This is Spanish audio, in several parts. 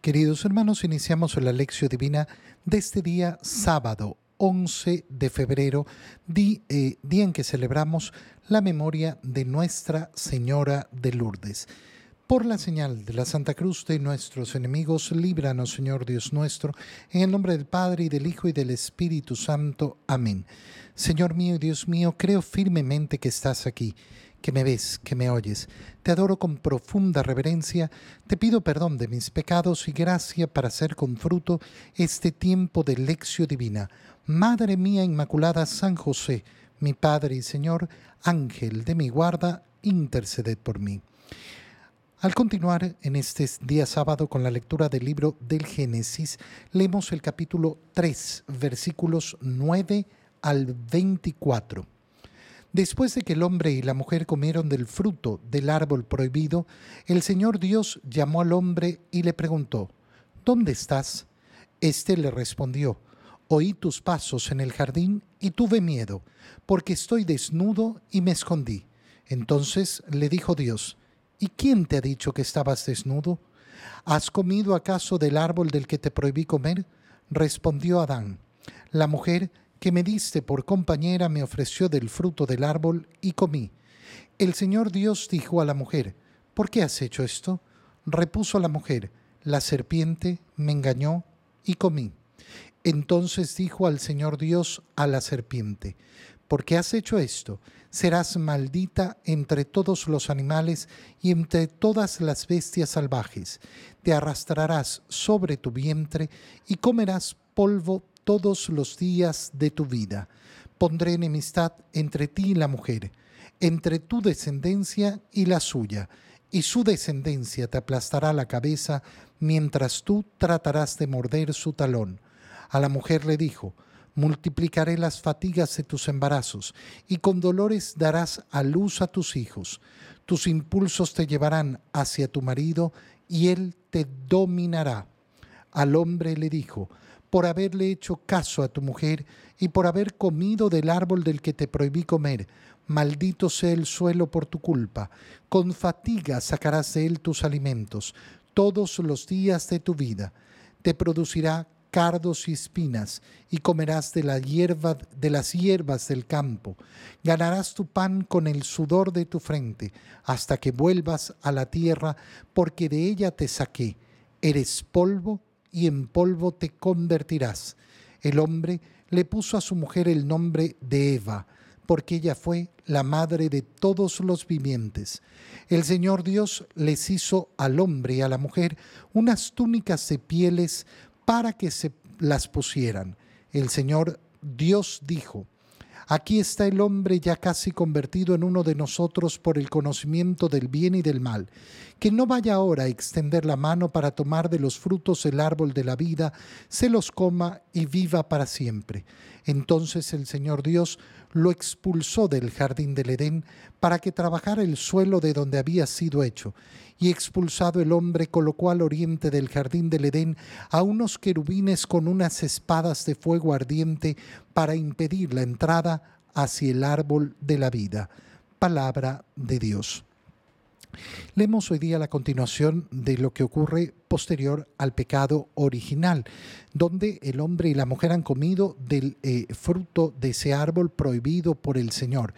Queridos hermanos, iniciamos la lección divina de este día sábado 11 de febrero, eh, día en que celebramos la memoria de Nuestra Señora de Lourdes. Por la señal de la Santa Cruz de nuestros enemigos, líbranos, Señor Dios nuestro, en el nombre del Padre y del Hijo y del Espíritu Santo. Amén. Señor mío y Dios mío, creo firmemente que estás aquí que me ves, que me oyes. Te adoro con profunda reverencia, te pido perdón de mis pecados y gracia para hacer con fruto este tiempo de lección divina. Madre mía Inmaculada San José, mi Padre y Señor, Ángel de mi guarda, interceded por mí. Al continuar en este día sábado con la lectura del libro del Génesis, leemos el capítulo 3, versículos 9 al 24. Después de que el hombre y la mujer comieron del fruto del árbol prohibido, el Señor Dios llamó al hombre y le preguntó, ¿Dónde estás? Este le respondió, Oí tus pasos en el jardín y tuve miedo, porque estoy desnudo y me escondí. Entonces le dijo Dios, ¿Y quién te ha dicho que estabas desnudo? ¿Has comido acaso del árbol del que te prohibí comer? Respondió Adán, la mujer que me diste por compañera me ofreció del fruto del árbol y comí. El Señor Dios dijo a la mujer, ¿por qué has hecho esto? Repuso la mujer, la serpiente me engañó y comí. Entonces dijo al Señor Dios a la serpiente, ¿por qué has hecho esto? Serás maldita entre todos los animales y entre todas las bestias salvajes. Te arrastrarás sobre tu vientre y comerás polvo todos los días de tu vida. Pondré enemistad entre ti y la mujer, entre tu descendencia y la suya, y su descendencia te aplastará la cabeza, mientras tú tratarás de morder su talón. A la mujer le dijo, multiplicaré las fatigas de tus embarazos, y con dolores darás a luz a tus hijos. Tus impulsos te llevarán hacia tu marido, y él te dominará. Al hombre le dijo, por haberle hecho caso a tu mujer y por haber comido del árbol del que te prohibí comer. Maldito sea el suelo por tu culpa. Con fatiga sacarás de él tus alimentos todos los días de tu vida. Te producirá cardos y espinas, y comerás de la hierba de las hierbas del campo. Ganarás tu pan con el sudor de tu frente, hasta que vuelvas a la tierra, porque de ella te saqué. Eres polvo y en polvo te convertirás. El hombre le puso a su mujer el nombre de Eva, porque ella fue la madre de todos los vivientes. El Señor Dios les hizo al hombre y a la mujer unas túnicas de pieles para que se las pusieran. El Señor Dios dijo, Aquí está el hombre ya casi convertido en uno de nosotros por el conocimiento del bien y del mal. Que no vaya ahora a extender la mano para tomar de los frutos el árbol de la vida, se los coma y viva para siempre. Entonces el Señor Dios lo expulsó del jardín del Edén para que trabajara el suelo de donde había sido hecho. Y expulsado el hombre colocó al oriente del jardín del Edén a unos querubines con unas espadas de fuego ardiente para impedir la entrada hacia el árbol de la vida. Palabra de Dios. Leemos hoy día la continuación de lo que ocurre posterior al pecado original, donde el hombre y la mujer han comido del eh, fruto de ese árbol prohibido por el Señor.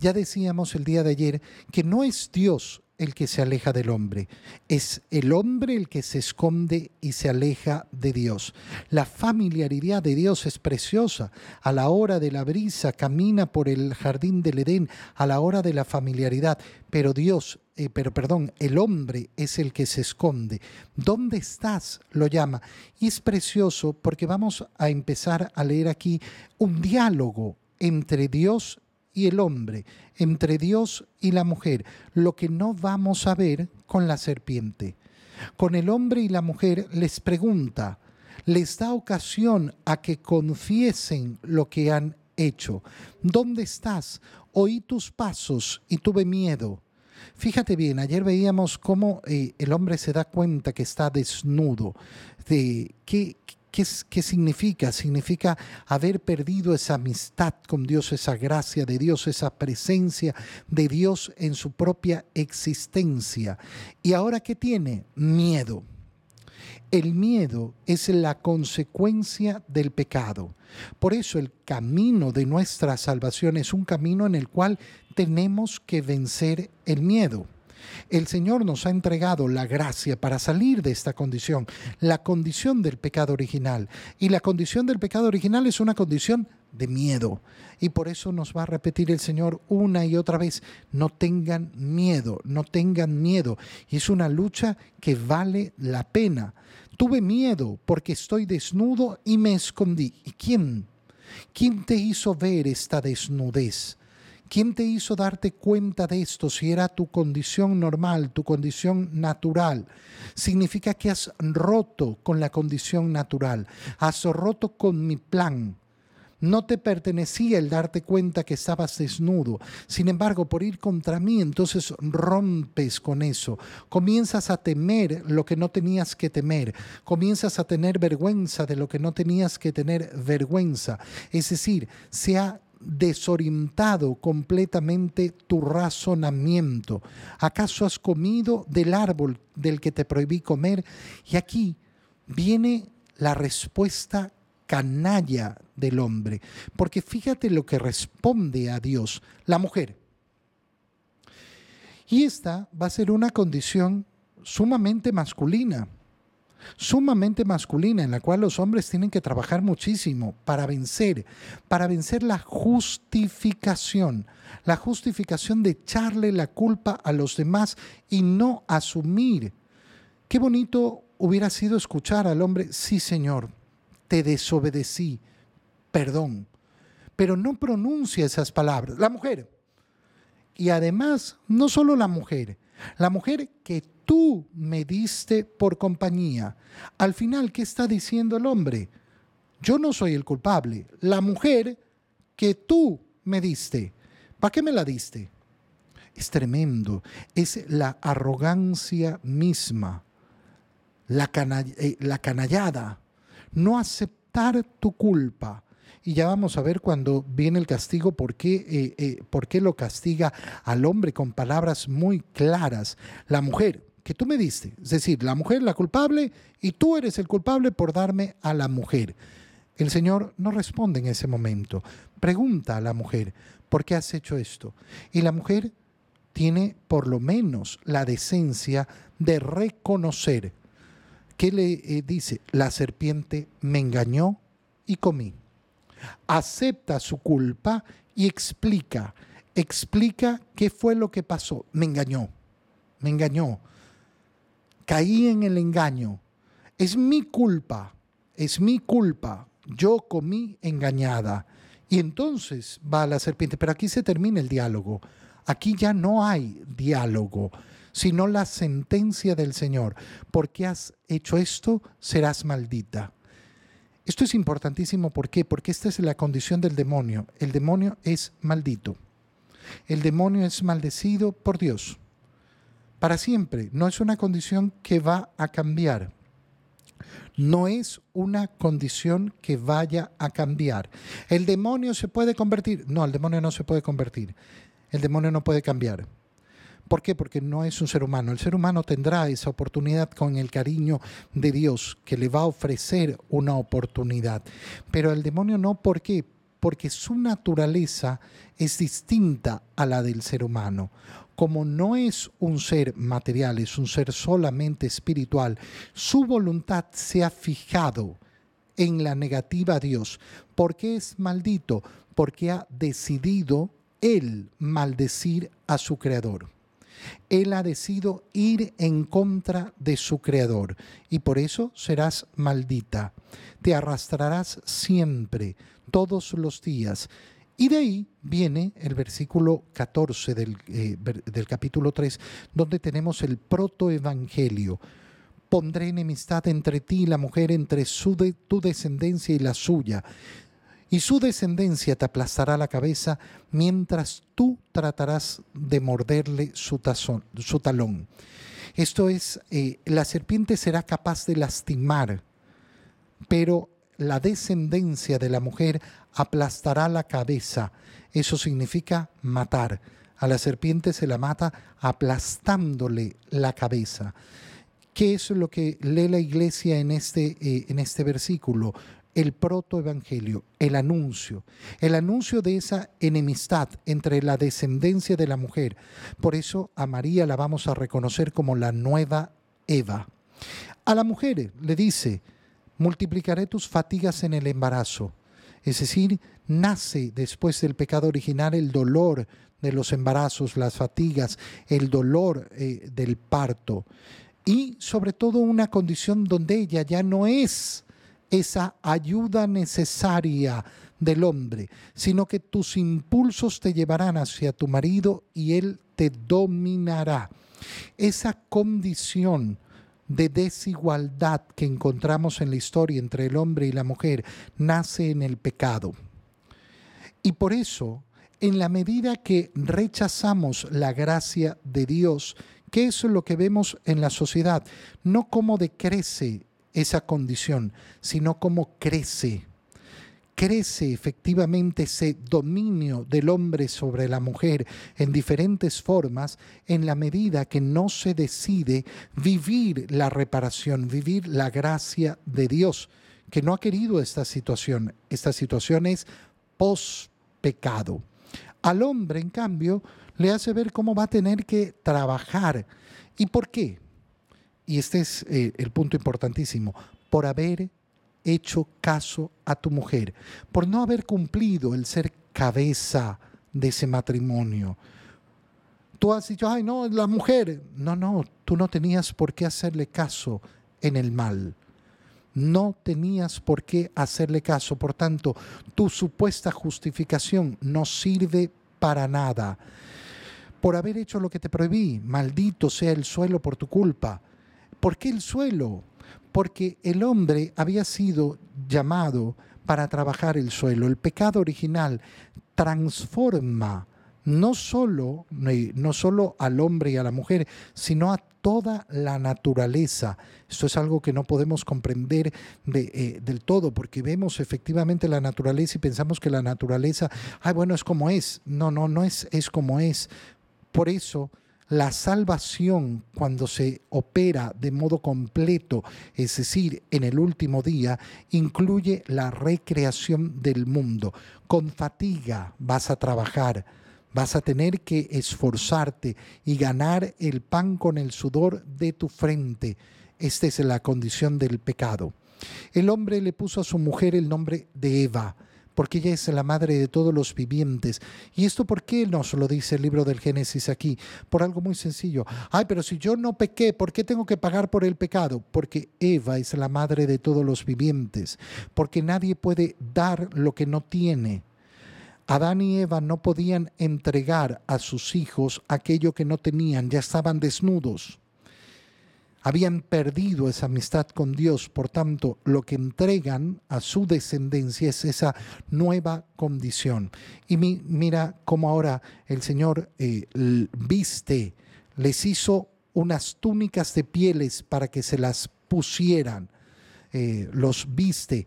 Ya decíamos el día de ayer que no es Dios el que se aleja del hombre, es el hombre el que se esconde y se aleja de Dios. La familiaridad de Dios es preciosa. A la hora de la brisa camina por el jardín del Edén, a la hora de la familiaridad, pero Dios, eh, pero perdón, el hombre es el que se esconde. ¿Dónde estás? lo llama. Y es precioso porque vamos a empezar a leer aquí un diálogo entre Dios y el hombre, entre Dios y la mujer, lo que no vamos a ver con la serpiente. Con el hombre y la mujer les pregunta, les da ocasión a que confiesen lo que han hecho. ¿Dónde estás? Oí tus pasos y tuve miedo. Fíjate bien, ayer veíamos cómo eh, el hombre se da cuenta que está desnudo, de qué, ¿Qué, significa? Significa haber perdido esa amistad con Dios, esa gracia de Dios, esa presencia de Dios en su propia existencia. ¿Y ahora qué tiene? Miedo. El miedo es la consecuencia del pecado. Por eso el camino de nuestra salvación es un camino en el cual tenemos que vencer el miedo. El Señor nos ha entregado la gracia para salir de esta condición, la condición del pecado original. Y la condición del pecado original es una condición de miedo. Y por eso nos va a repetir el Señor una y otra vez, no tengan miedo, no tengan miedo. Y es una lucha que vale la pena. Tuve miedo porque estoy desnudo y me escondí. ¿Y quién? ¿Quién te hizo ver esta desnudez? ¿Quién te hizo darte cuenta de esto si era tu condición normal, tu condición natural? Significa que has roto con la condición natural, has roto con mi plan. No te pertenecía el darte cuenta que estabas desnudo. Sin embargo, por ir contra mí, entonces rompes con eso. Comienzas a temer lo que no tenías que temer. Comienzas a tener vergüenza de lo que no tenías que tener vergüenza. Es decir, se ha desorientado completamente tu razonamiento. ¿Acaso has comido del árbol del que te prohibí comer? Y aquí viene la respuesta canalla del hombre, porque fíjate lo que responde a Dios la mujer. Y esta va a ser una condición sumamente masculina sumamente masculina en la cual los hombres tienen que trabajar muchísimo para vencer, para vencer la justificación, la justificación de echarle la culpa a los demás y no asumir. Qué bonito hubiera sido escuchar al hombre, sí Señor, te desobedecí, perdón, pero no pronuncia esas palabras. La mujer, y además, no solo la mujer, la mujer que tú me diste por compañía. Al final, ¿qué está diciendo el hombre? Yo no soy el culpable. La mujer que tú me diste. ¿Para qué me la diste? Es tremendo. Es la arrogancia misma, la, eh, la canallada. No aceptar tu culpa y ya vamos a ver cuando viene el castigo por qué, eh, eh, por qué lo castiga al hombre con palabras muy claras. La mujer que tú me diste, es decir, la mujer la culpable y tú eres el culpable por darme a la mujer. El Señor no responde en ese momento. Pregunta a la mujer, ¿por qué has hecho esto? Y la mujer tiene por lo menos la decencia de reconocer que le eh, dice, la serpiente me engañó y comí acepta su culpa y explica, explica qué fue lo que pasó. Me engañó, me engañó, caí en el engaño. Es mi culpa, es mi culpa. Yo comí engañada. Y entonces va la serpiente, pero aquí se termina el diálogo. Aquí ya no hay diálogo, sino la sentencia del Señor. Porque has hecho esto, serás maldita. Esto es importantísimo, ¿por qué? Porque esta es la condición del demonio. El demonio es maldito. El demonio es maldecido por Dios. Para siempre. No es una condición que va a cambiar. No es una condición que vaya a cambiar. ¿El demonio se puede convertir? No, el demonio no se puede convertir. El demonio no puede cambiar. ¿Por qué? Porque no es un ser humano. El ser humano tendrá esa oportunidad con el cariño de Dios, que le va a ofrecer una oportunidad. Pero el demonio no, ¿por qué? Porque su naturaleza es distinta a la del ser humano. Como no es un ser material, es un ser solamente espiritual, su voluntad se ha fijado en la negativa a Dios. ¿Por qué es maldito? Porque ha decidido él maldecir a su creador. Él ha decidido ir en contra de su creador y por eso serás maldita. Te arrastrarás siempre, todos los días. Y de ahí viene el versículo 14 del, eh, del capítulo 3, donde tenemos el protoevangelio. Pondré enemistad entre ti y la mujer, entre tu descendencia y la suya y su descendencia te aplastará la cabeza mientras tú tratarás de morderle su, talón. Esto es, eh, la serpiente será capaz de lastimar, pero la descendencia de la mujer aplastará la cabeza. Eso significa matar. A la serpiente se la mata aplastándole la cabeza. ¿Qué es lo que lee la iglesia en este, eh, en este versículo? El protoevangelio, el anuncio, el anuncio de esa enemistad entre la descendencia de la mujer. Por eso a María la vamos a reconocer como la nueva Eva. A la mujer le dice, multiplicaré tus fatigas en el embarazo. Es decir, nace después del pecado original el dolor de los embarazos, las fatigas, el dolor eh, del parto y sobre todo una condición donde ella ya no es esa ayuda necesaria del hombre, sino que tus impulsos te llevarán hacia tu marido y él te dominará. Esa condición de desigualdad que encontramos en la historia entre el hombre y la mujer nace en el pecado. Y por eso, en la medida que rechazamos la gracia de Dios, que es lo que vemos en la sociedad, no cómo decrece esa condición, sino cómo crece. Crece efectivamente ese dominio del hombre sobre la mujer en diferentes formas en la medida que no se decide vivir la reparación, vivir la gracia de Dios, que no ha querido esta situación. Esta situación es post-pecado. Al hombre, en cambio, le hace ver cómo va a tener que trabajar. ¿Y por qué? Y este es eh, el punto importantísimo. Por haber hecho caso a tu mujer, por no haber cumplido el ser cabeza de ese matrimonio. Tú has dicho, ay, no, la mujer. No, no, tú no tenías por qué hacerle caso en el mal. No tenías por qué hacerle caso. Por tanto, tu supuesta justificación no sirve para nada por haber hecho lo que te prohibí. Maldito sea el suelo por tu culpa. ¿Por qué el suelo? Porque el hombre había sido llamado para trabajar el suelo. El pecado original transforma no solo, no solo al hombre y a la mujer, sino a toda la naturaleza. Esto es algo que no podemos comprender eh, del todo, porque vemos efectivamente la naturaleza y pensamos que la naturaleza, ay, bueno, es como es. No, no, no es, es como es. Por eso, la salvación cuando se opera de modo completo, es decir, en el último día, incluye la recreación del mundo. Con fatiga vas a trabajar, vas a tener que esforzarte y ganar el pan con el sudor de tu frente. Esta es la condición del pecado. El hombre le puso a su mujer el nombre de Eva porque ella es la madre de todos los vivientes. ¿Y esto por qué nos lo dice el libro del Génesis aquí? Por algo muy sencillo. Ay, pero si yo no pequé, ¿por qué tengo que pagar por el pecado? Porque Eva es la madre de todos los vivientes, porque nadie puede dar lo que no tiene. Adán y Eva no podían entregar a sus hijos aquello que no tenían, ya estaban desnudos habían perdido esa amistad con Dios, por tanto, lo que entregan a su descendencia es esa nueva condición. Y mira cómo ahora el Señor eh, viste, les hizo unas túnicas de pieles para que se las pusieran, eh, los viste,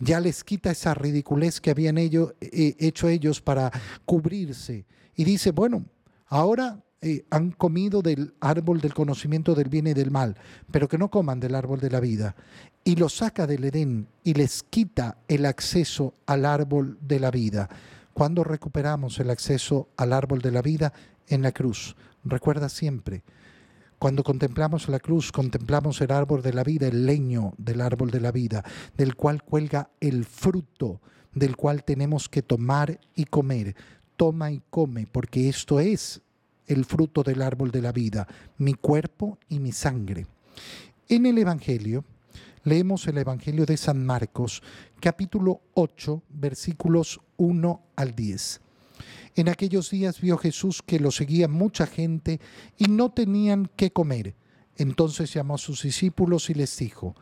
ya les quita esa ridiculez que habían ellos, eh, hecho ellos para cubrirse. Y dice, bueno, ahora han comido del árbol del conocimiento del bien y del mal, pero que no coman del árbol de la vida. Y los saca del Edén y les quita el acceso al árbol de la vida. Cuando recuperamos el acceso al árbol de la vida? En la cruz. Recuerda siempre, cuando contemplamos la cruz, contemplamos el árbol de la vida, el leño del árbol de la vida, del cual cuelga el fruto, del cual tenemos que tomar y comer. Toma y come, porque esto es el fruto del árbol de la vida, mi cuerpo y mi sangre. En el Evangelio, leemos el Evangelio de San Marcos, capítulo 8, versículos 1 al 10. En aquellos días vio Jesús que lo seguía mucha gente y no tenían qué comer. Entonces llamó a sus discípulos y les dijo,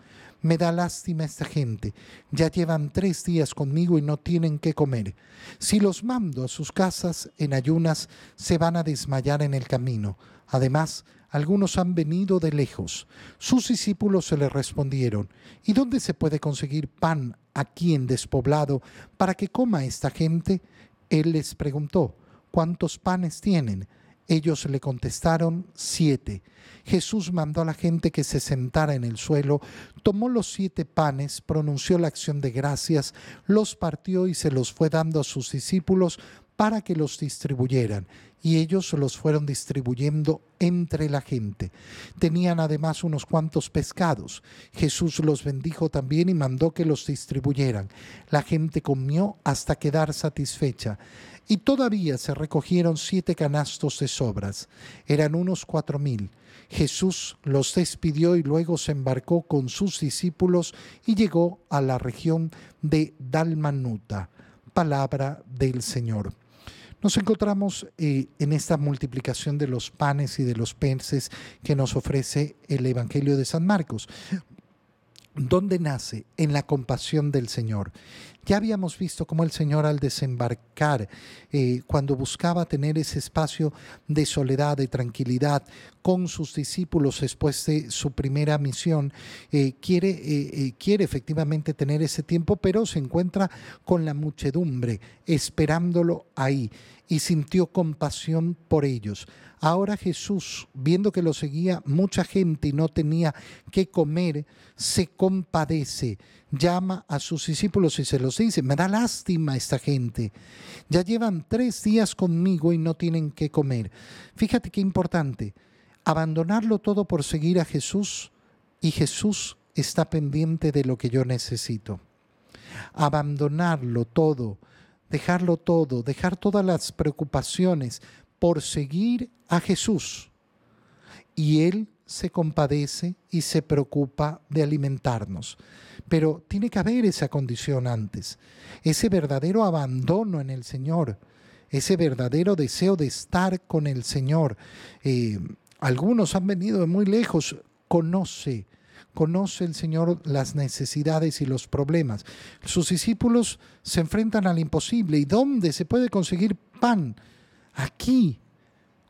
me da lástima esta gente. Ya llevan tres días conmigo y no tienen qué comer. Si los mando a sus casas en ayunas, se van a desmayar en el camino. Además, algunos han venido de lejos. Sus discípulos se le respondieron, ¿y dónde se puede conseguir pan aquí en despoblado para que coma esta gente? Él les preguntó, ¿cuántos panes tienen? Ellos le contestaron, siete. Jesús mandó a la gente que se sentara en el suelo, tomó los siete panes, pronunció la acción de gracias, los partió y se los fue dando a sus discípulos para que los distribuyeran, y ellos los fueron distribuyendo entre la gente. Tenían además unos cuantos pescados. Jesús los bendijo también y mandó que los distribuyeran. La gente comió hasta quedar satisfecha. Y todavía se recogieron siete canastos de sobras. Eran unos cuatro mil. Jesús los despidió y luego se embarcó con sus discípulos y llegó a la región de Dalmanuta. Palabra del Señor. Nos encontramos eh, en esta multiplicación de los panes y de los peces que nos ofrece el Evangelio de San Marcos. ¿Dónde nace? En la compasión del Señor. Ya habíamos visto cómo el Señor al desembarcar, eh, cuando buscaba tener ese espacio de soledad, de tranquilidad con sus discípulos después de su primera misión, eh, quiere, quiere efectivamente tener ese tiempo, pero se encuentra con la muchedumbre esperándolo ahí y sintió compasión por ellos. Ahora Jesús, viendo que lo seguía mucha gente y no tenía que comer, se compadece, llama a sus discípulos y se los dice, me da lástima esta gente. Ya llevan tres días conmigo y no tienen que comer. Fíjate qué importante, abandonarlo todo por seguir a Jesús y Jesús está pendiente de lo que yo necesito. Abandonarlo todo dejarlo todo, dejar todas las preocupaciones por seguir a Jesús. Y Él se compadece y se preocupa de alimentarnos. Pero tiene que haber esa condición antes, ese verdadero abandono en el Señor, ese verdadero deseo de estar con el Señor. Eh, algunos han venido de muy lejos, conoce conoce el Señor las necesidades y los problemas. Sus discípulos se enfrentan al imposible. ¿Y dónde se puede conseguir pan? Aquí.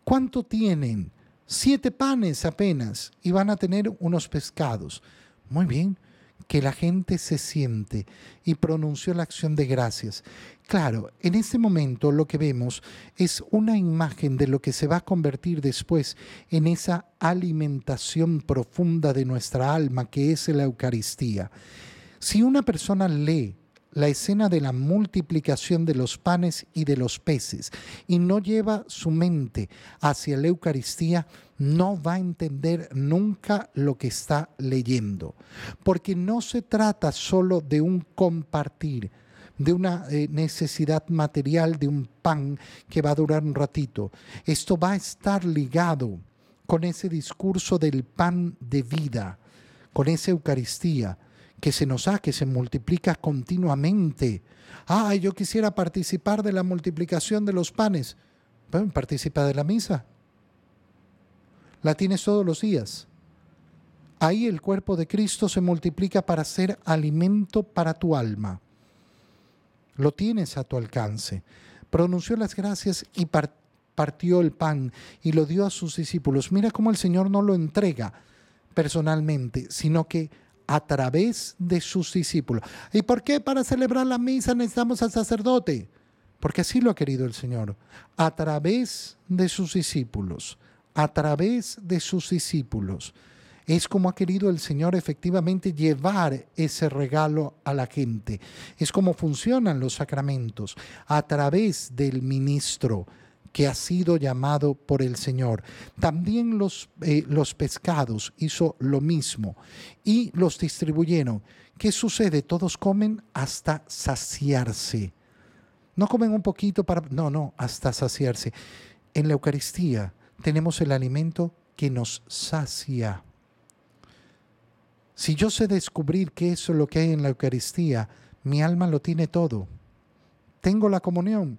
¿Cuánto tienen? Siete panes apenas y van a tener unos pescados. Muy bien, que la gente se siente y pronunció la acción de gracias. Claro, en este momento lo que vemos es una imagen de lo que se va a convertir después en esa alimentación profunda de nuestra alma que es la Eucaristía. Si una persona lee la escena de la multiplicación de los panes y de los peces y no lleva su mente hacia la Eucaristía, no va a entender nunca lo que está leyendo. Porque no se trata solo de un compartir, de una eh, necesidad material, de un pan que va a durar un ratito. Esto va a estar ligado con ese discurso del pan de vida, con esa Eucaristía que se nos da, que se multiplica continuamente. Ah, yo quisiera participar de la multiplicación de los panes. Bueno, participa de la misa. La tienes todos los días. Ahí el cuerpo de Cristo se multiplica para ser alimento para tu alma. Lo tienes a tu alcance. Pronunció las gracias y partió el pan y lo dio a sus discípulos. Mira cómo el Señor no lo entrega personalmente, sino que a través de sus discípulos. ¿Y por qué para celebrar la misa necesitamos al sacerdote? Porque así lo ha querido el Señor. A través de sus discípulos, a través de sus discípulos. Es como ha querido el Señor efectivamente llevar ese regalo a la gente. Es como funcionan los sacramentos, a través del ministro, que ha sido llamado por el Señor. También los, eh, los pescados hizo lo mismo y los distribuyeron. ¿Qué sucede? Todos comen hasta saciarse. No comen un poquito para... No, no, hasta saciarse. En la Eucaristía tenemos el alimento que nos sacia. Si yo sé descubrir qué es lo que hay en la Eucaristía, mi alma lo tiene todo. Tengo la comunión